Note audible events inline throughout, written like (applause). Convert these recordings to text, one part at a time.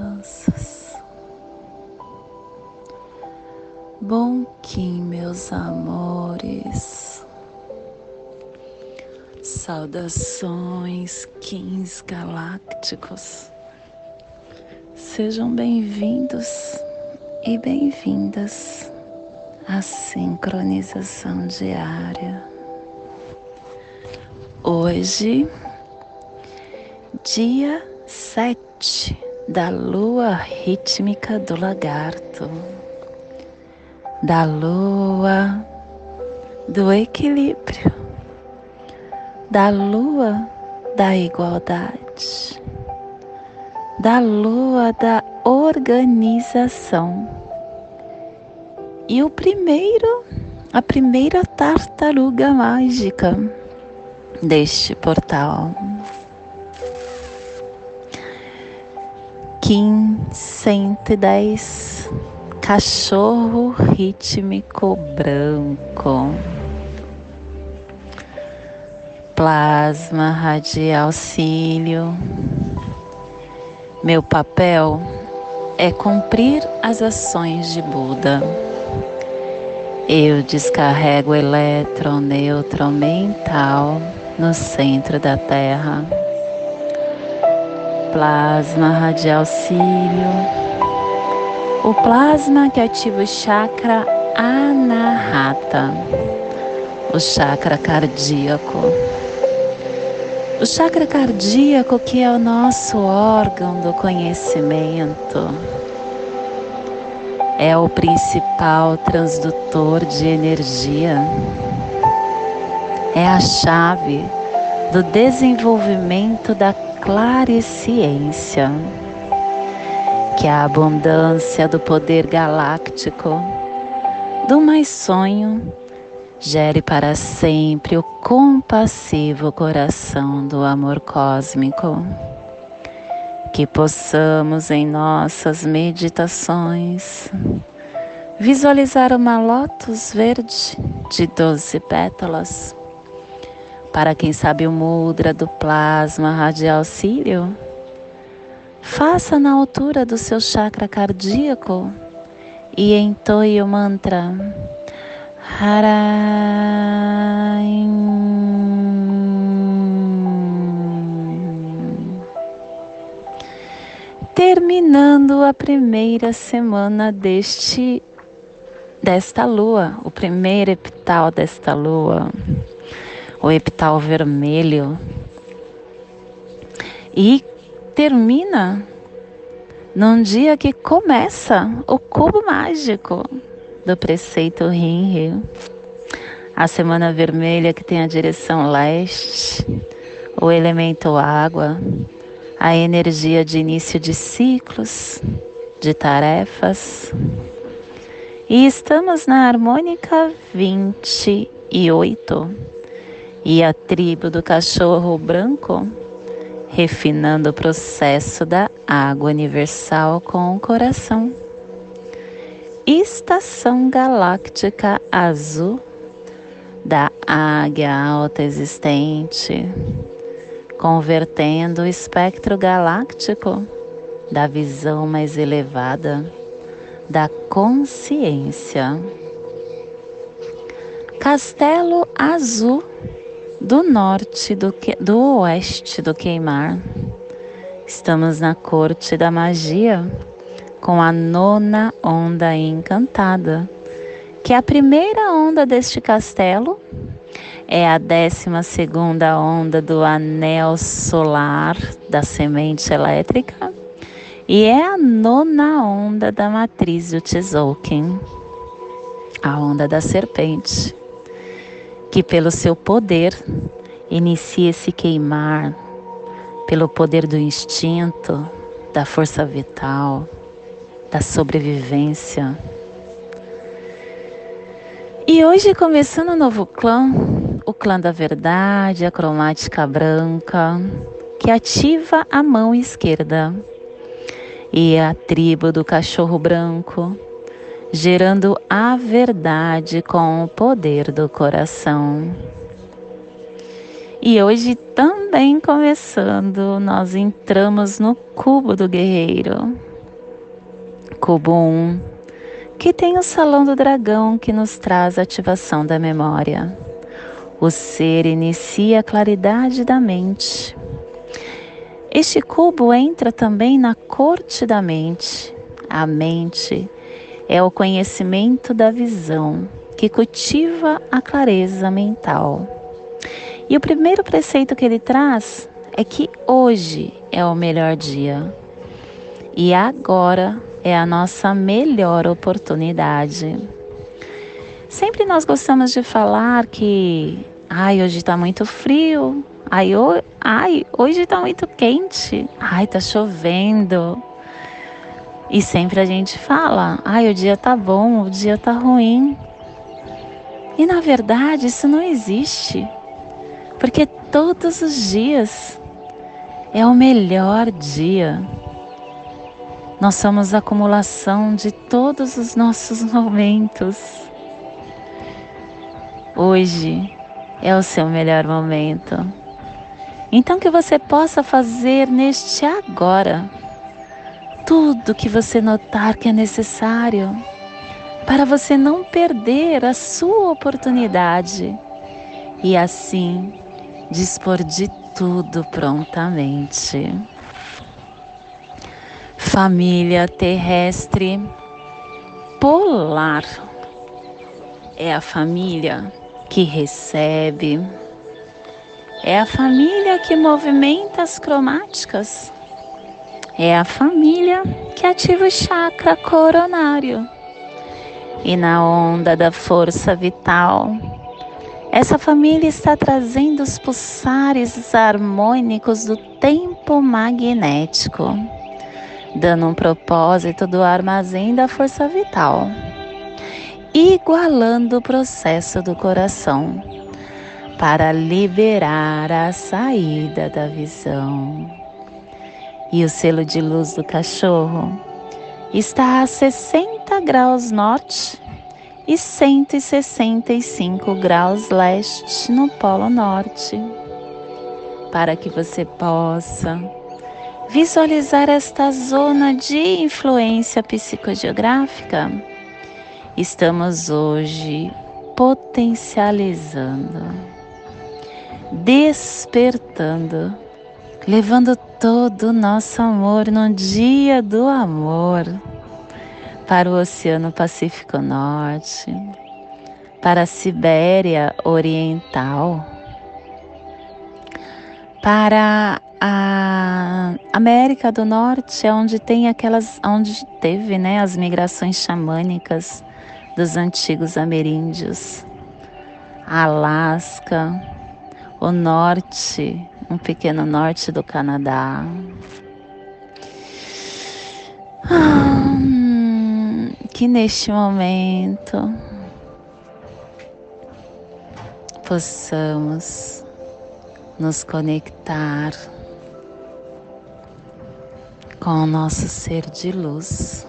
crianças. Bom Kim, meus amores. Saudações, Kins galácticos. Sejam bem-vindos e bem-vindas à sincronização diária. Hoje, dia 7 da lua rítmica do lagarto, da lua do equilíbrio, da lua da igualdade, da lua da organização. E o primeiro, a primeira tartaruga mágica deste portal. Kim 110 Cachorro rítmico branco. Plasma radial cílio. Meu papel é cumprir as ações de Buda. Eu descarrego o elétron neutro mental no centro da Terra plasma radial cílio, o plasma que ativa o chakra anahata, o chakra cardíaco. O chakra cardíaco que é o nosso órgão do conhecimento. É o principal transdutor de energia. É a chave do desenvolvimento da claresciência, que a abundância do poder galáctico do mais sonho gere para sempre o compassivo coração do amor cósmico. Que possamos em nossas meditações visualizar uma lótus verde de doze pétalas para quem sabe o mudra do plasma radial cílio, faça na altura do seu chakra cardíaco e entoie o mantra Haraim. Terminando a primeira semana deste desta lua, o primeiro epital desta lua o epital vermelho e termina num dia que começa o cubo mágico do preceito Rinri. A semana vermelha que tem a direção leste, o elemento água, a energia de início de ciclos, de tarefas. E estamos na harmônica 28 e a tribo do cachorro branco, refinando o processo da água universal com o coração. Estação galáctica azul da águia alta existente, convertendo o espectro galáctico da visão mais elevada da consciência. Castelo Azul do norte do, do oeste do queimar. Estamos na corte da magia com a nona onda encantada, que é a primeira onda deste castelo, é a décima segunda onda do anel solar da semente elétrica e é a nona onda da matriz do Tzolk'in, a onda da serpente que pelo seu poder inicie se queimar, pelo poder do instinto, da força vital, da sobrevivência. E hoje começando um novo clã, o clã da verdade, a cromática branca, que ativa a mão esquerda. E a tribo do cachorro branco, gerando a verdade com o poder do coração. E hoje também começando, nós entramos no cubo do guerreiro. Cubo 1, que tem o salão do dragão que nos traz a ativação da memória. O ser inicia a claridade da mente. Este cubo entra também na corte da mente. A mente é o conhecimento da visão que cultiva a clareza mental. E o primeiro preceito que ele traz é que hoje é o melhor dia e agora é a nossa melhor oportunidade. Sempre nós gostamos de falar que, ai, hoje está muito frio, ai, ai hoje está muito quente, ai, está chovendo. E sempre a gente fala, ai, o dia tá bom, o dia tá ruim. E na verdade isso não existe, porque todos os dias é o melhor dia. Nós somos a acumulação de todos os nossos (laughs) momentos. Hoje é o seu melhor momento. Então que você possa fazer neste agora tudo que você notar que é necessário para você não perder a sua oportunidade e assim dispor de tudo prontamente. Família terrestre polar é a família que recebe, é a família que movimenta as cromáticas, é a família que ativa o chakra coronário e na onda da força vital. Essa família está trazendo os pulsares harmônicos do tempo magnético, dando um propósito do armazém da força vital, igualando o processo do coração para liberar a saída da visão. E o selo de luz do cachorro está a 60 graus norte e 165 graus leste no Polo Norte, para que você possa visualizar esta zona de influência psicogeográfica. Estamos hoje potencializando, despertando levando todo o nosso amor no dia do amor para o Oceano Pacífico Norte, para a Sibéria Oriental, para a América do Norte, onde tem aquelas, onde teve, né, as migrações xamânicas dos antigos ameríndios, Alasca, o norte um pequeno norte do Canadá. Hum, que neste momento possamos nos conectar com o nosso ser de luz.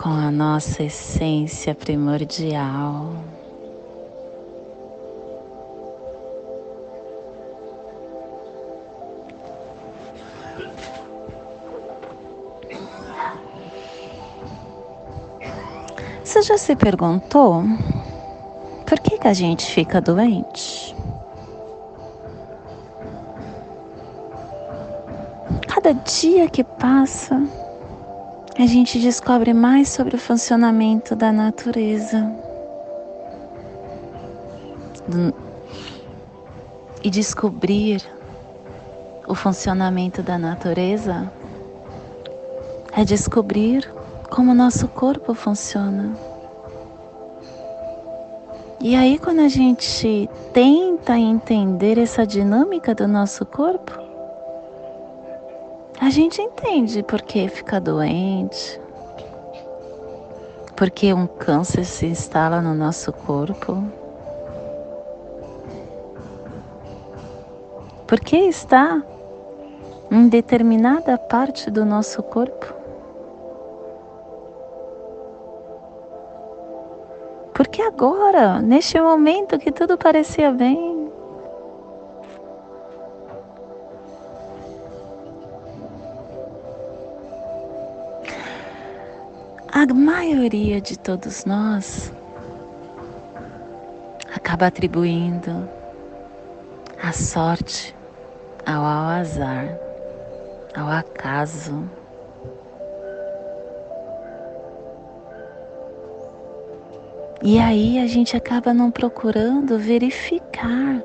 Com a nossa essência primordial. Você já se perguntou por que, que a gente fica doente? Cada dia que passa, a gente descobre mais sobre o funcionamento da natureza. E descobrir o funcionamento da natureza é descobrir como nosso corpo funciona. E aí, quando a gente tenta entender essa dinâmica do nosso corpo, a gente entende por que fica doente, porque um câncer se instala no nosso corpo, porque está em determinada parte do nosso corpo. Porque agora, neste momento que tudo parecia bem, a maioria de todos nós acaba atribuindo a sorte ao azar, ao acaso. E aí a gente acaba não procurando verificar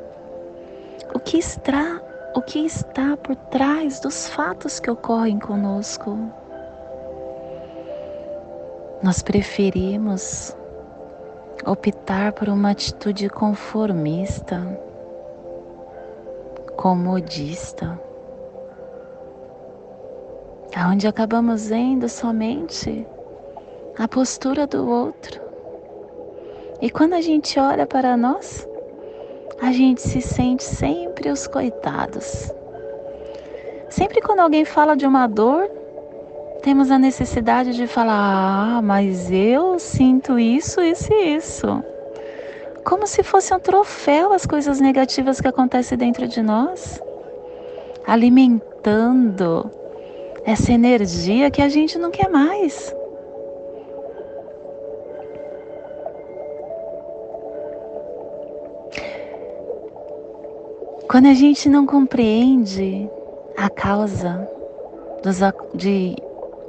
o que está, o que está por trás dos fatos que ocorrem conosco. Nós preferimos optar por uma atitude conformista, comodista, aonde acabamos vendo somente a postura do outro. E quando a gente olha para nós, a gente se sente sempre os coitados. Sempre quando alguém fala de uma dor, temos a necessidade de falar: ah, mas eu sinto isso, isso e isso. Como se fosse um troféu as coisas negativas que acontecem dentro de nós, alimentando essa energia que a gente não quer mais. Quando a gente não compreende a causa dos, de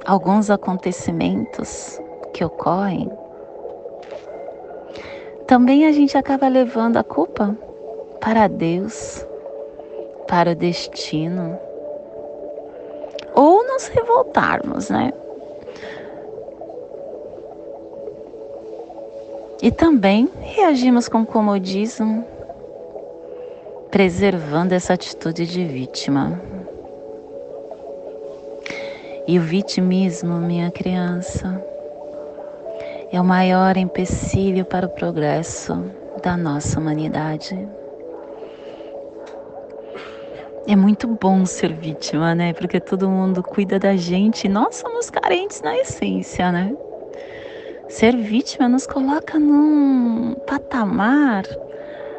alguns acontecimentos que ocorrem, também a gente acaba levando a culpa para Deus, para o destino, ou nos revoltarmos, né? E também reagimos com comodismo, preservando essa atitude de vítima. E o vitimismo, minha criança, é o maior empecilho para o progresso da nossa humanidade. É muito bom ser vítima, né? Porque todo mundo cuida da gente. Nós somos carentes na essência, né? Ser vítima nos coloca num patamar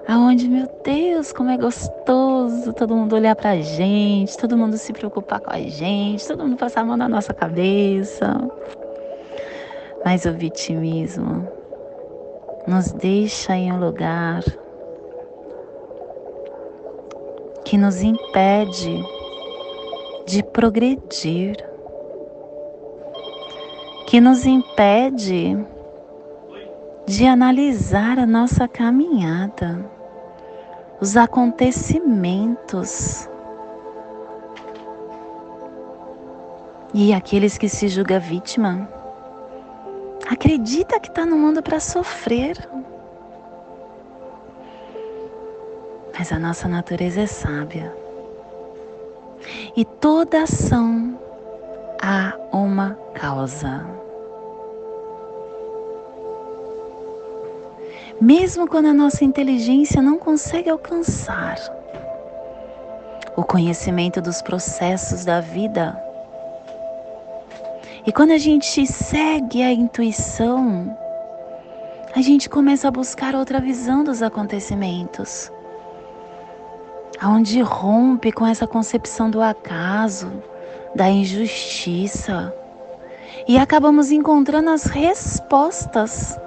aonde, meu Deus, como é gostoso todo mundo olhar pra gente, todo mundo se preocupar com a gente, todo mundo passar a mão na nossa cabeça. Mas o vitimismo nos deixa em um lugar que nos impede de progredir, que nos impede de analisar a nossa caminhada os acontecimentos. E aqueles que se julga vítima, acredita que está no mundo para sofrer. Mas a nossa natureza é sábia. E toda ação há uma causa. Mesmo quando a nossa inteligência não consegue alcançar o conhecimento dos processos da vida. E quando a gente segue a intuição, a gente começa a buscar outra visão dos acontecimentos, aonde rompe com essa concepção do acaso, da injustiça, e acabamos encontrando as respostas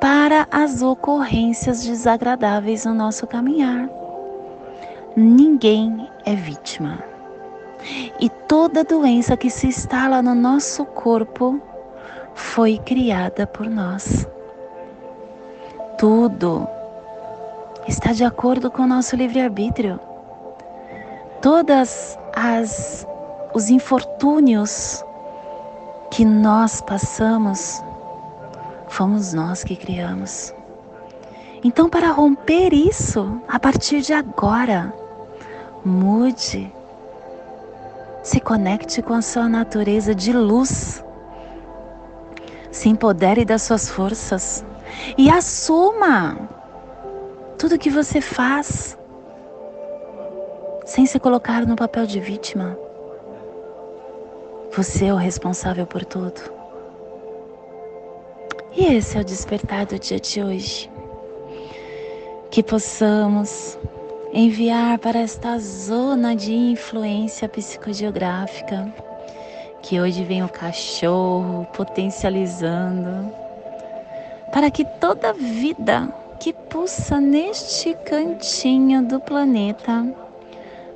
para as ocorrências desagradáveis no nosso caminhar. Ninguém é vítima. E toda doença que se instala no nosso corpo foi criada por nós. Tudo está de acordo com o nosso livre-arbítrio. Todas as os infortúnios que nós passamos fomos nós que criamos. Então, para romper isso, a partir de agora, mude, se conecte com a sua natureza de luz, se empodere das suas forças e assuma tudo que você faz, sem se colocar no papel de vítima. Você é o responsável por tudo. E esse é o despertar do dia de hoje. Que possamos enviar para esta zona de influência psicogeográfica, que hoje vem o cachorro potencializando, para que toda vida que pulsa neste cantinho do planeta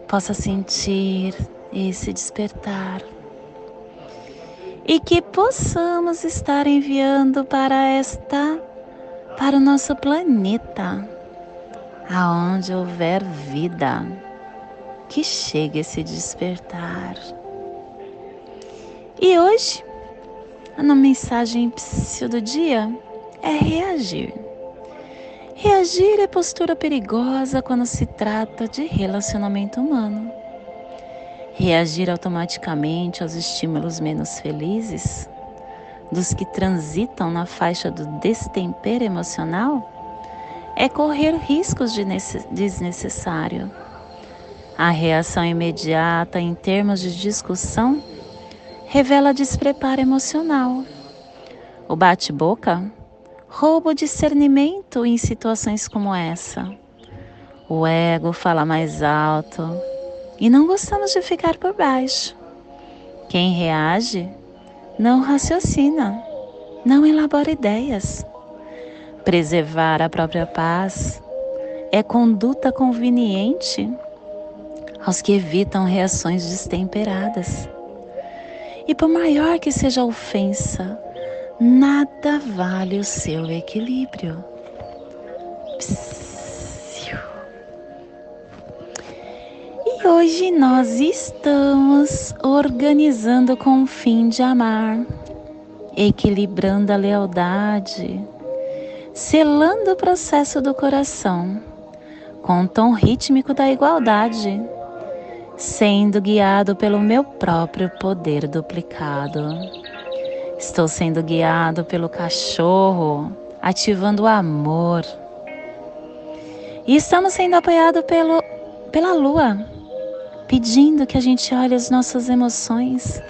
possa sentir esse despertar e que possamos estar enviando para esta para o nosso planeta aonde houver vida que chegue esse despertar. E hoje a mensagem do dia é reagir. Reagir é postura perigosa quando se trata de relacionamento humano reagir automaticamente aos estímulos menos felizes, dos que transitam na faixa do destempero emocional, é correr riscos de desnecessário. A reação imediata em termos de discussão revela despreparo emocional. O bate-boca rouba o discernimento em situações como essa. O ego fala mais alto, e não gostamos de ficar por baixo. Quem reage não raciocina, não elabora ideias. Preservar a própria paz é conduta conveniente aos que evitam reações destemperadas. E por maior que seja a ofensa, nada vale o seu equilíbrio. Hoje nós estamos organizando com o fim de amar, equilibrando a lealdade, selando o processo do coração com o tom rítmico da igualdade, sendo guiado pelo meu próprio poder duplicado. Estou sendo guiado pelo cachorro, ativando o amor. E estamos sendo apoiados pelo, pela lua, pedindo que a gente olhe as nossas emoções.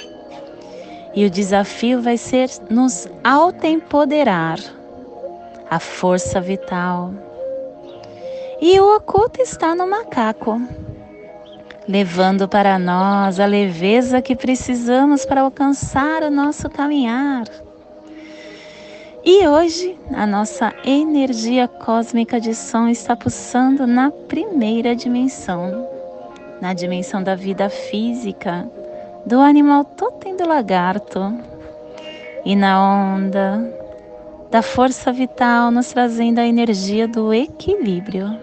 E o desafio vai ser nos auto-empoderar, a força vital. E o oculto está no macaco, levando para nós a leveza que precisamos para alcançar o nosso caminhar. E hoje a nossa energia cósmica de som está pulsando na primeira dimensão na dimensão da vida física, do animal totem do lagarto e na onda da força vital, nos trazendo a energia do equilíbrio,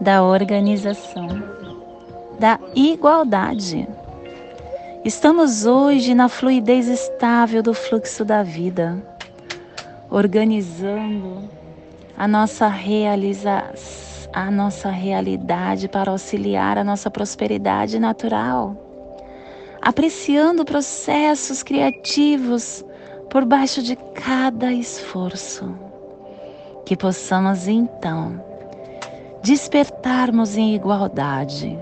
da organização, da igualdade. Estamos hoje na fluidez estável do fluxo da vida, organizando a nossa realização a nossa realidade para auxiliar a nossa prosperidade natural, apreciando processos criativos por baixo de cada esforço. Que possamos então despertarmos em igualdade,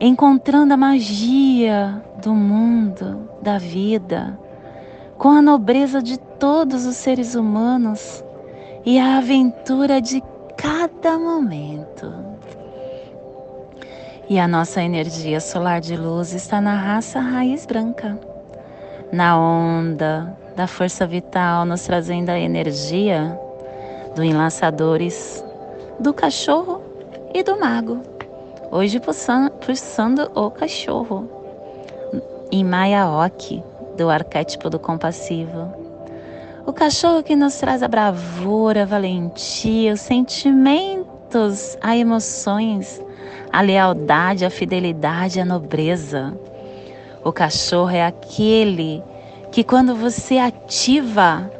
encontrando a magia do mundo, da vida, com a nobreza de todos os seres humanos e a aventura de cada momento. E a nossa energia solar de luz está na raça raiz branca, na onda da força vital, nos trazendo a energia do enlaçadores, do cachorro e do mago. Hoje pulsando, o cachorro, em Mayaoki, do arquétipo do compassivo o cachorro que nos traz a bravura, a valentia, os sentimentos, as emoções, a lealdade, a fidelidade, a nobreza. O cachorro é aquele que, quando você ativa,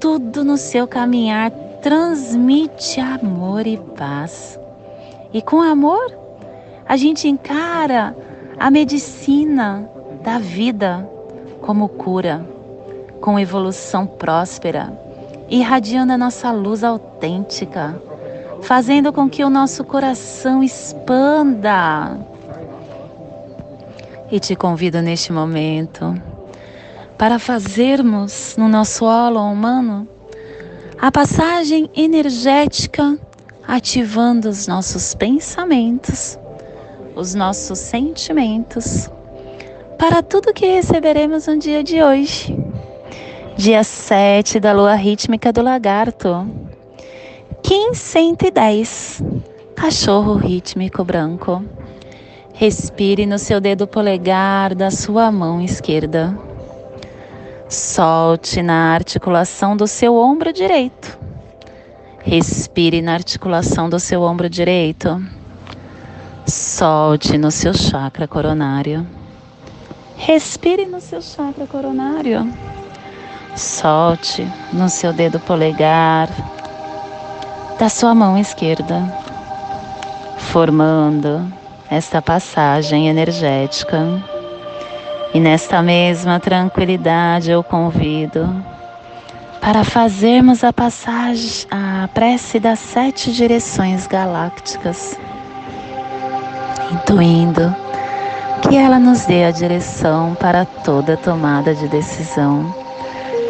tudo no seu caminhar transmite amor e paz. E com amor, a gente encara a medicina da vida como cura com evolução próspera, irradiando a nossa luz autêntica, fazendo com que o nosso coração expanda. E te convido neste momento para fazermos no nosso holo humano a passagem energética ativando os nossos pensamentos, os nossos sentimentos, para tudo que receberemos no dia de hoje. Dia 7 da lua rítmica do lagarto. Kim 110. Cachorro rítmico branco. Respire no seu dedo polegar da sua mão esquerda. Solte na articulação do seu ombro direito. Respire na articulação do seu ombro direito. Solte no seu chakra coronário. Respire no seu chakra coronário. Solte no seu dedo polegar da sua mão esquerda, formando esta passagem energética. E nesta mesma tranquilidade eu convido para fazermos a passagem, a prece das sete direções galácticas, intuindo que ela nos dê a direção para toda tomada de decisão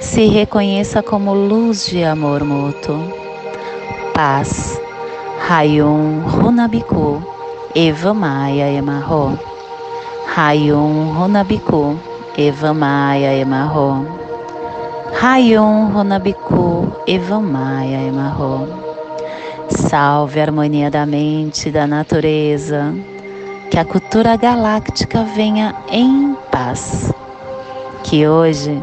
se reconheça como luz de amor mútuo. Paz. Rayum Runabiku Eva Maia Emarro. Rayum Runabiku Eva Maia Emarro. Rayum Runabiku Eva Maia Emarro. Salve a harmonia da mente e da natureza. Que a cultura galáctica venha em paz. Que hoje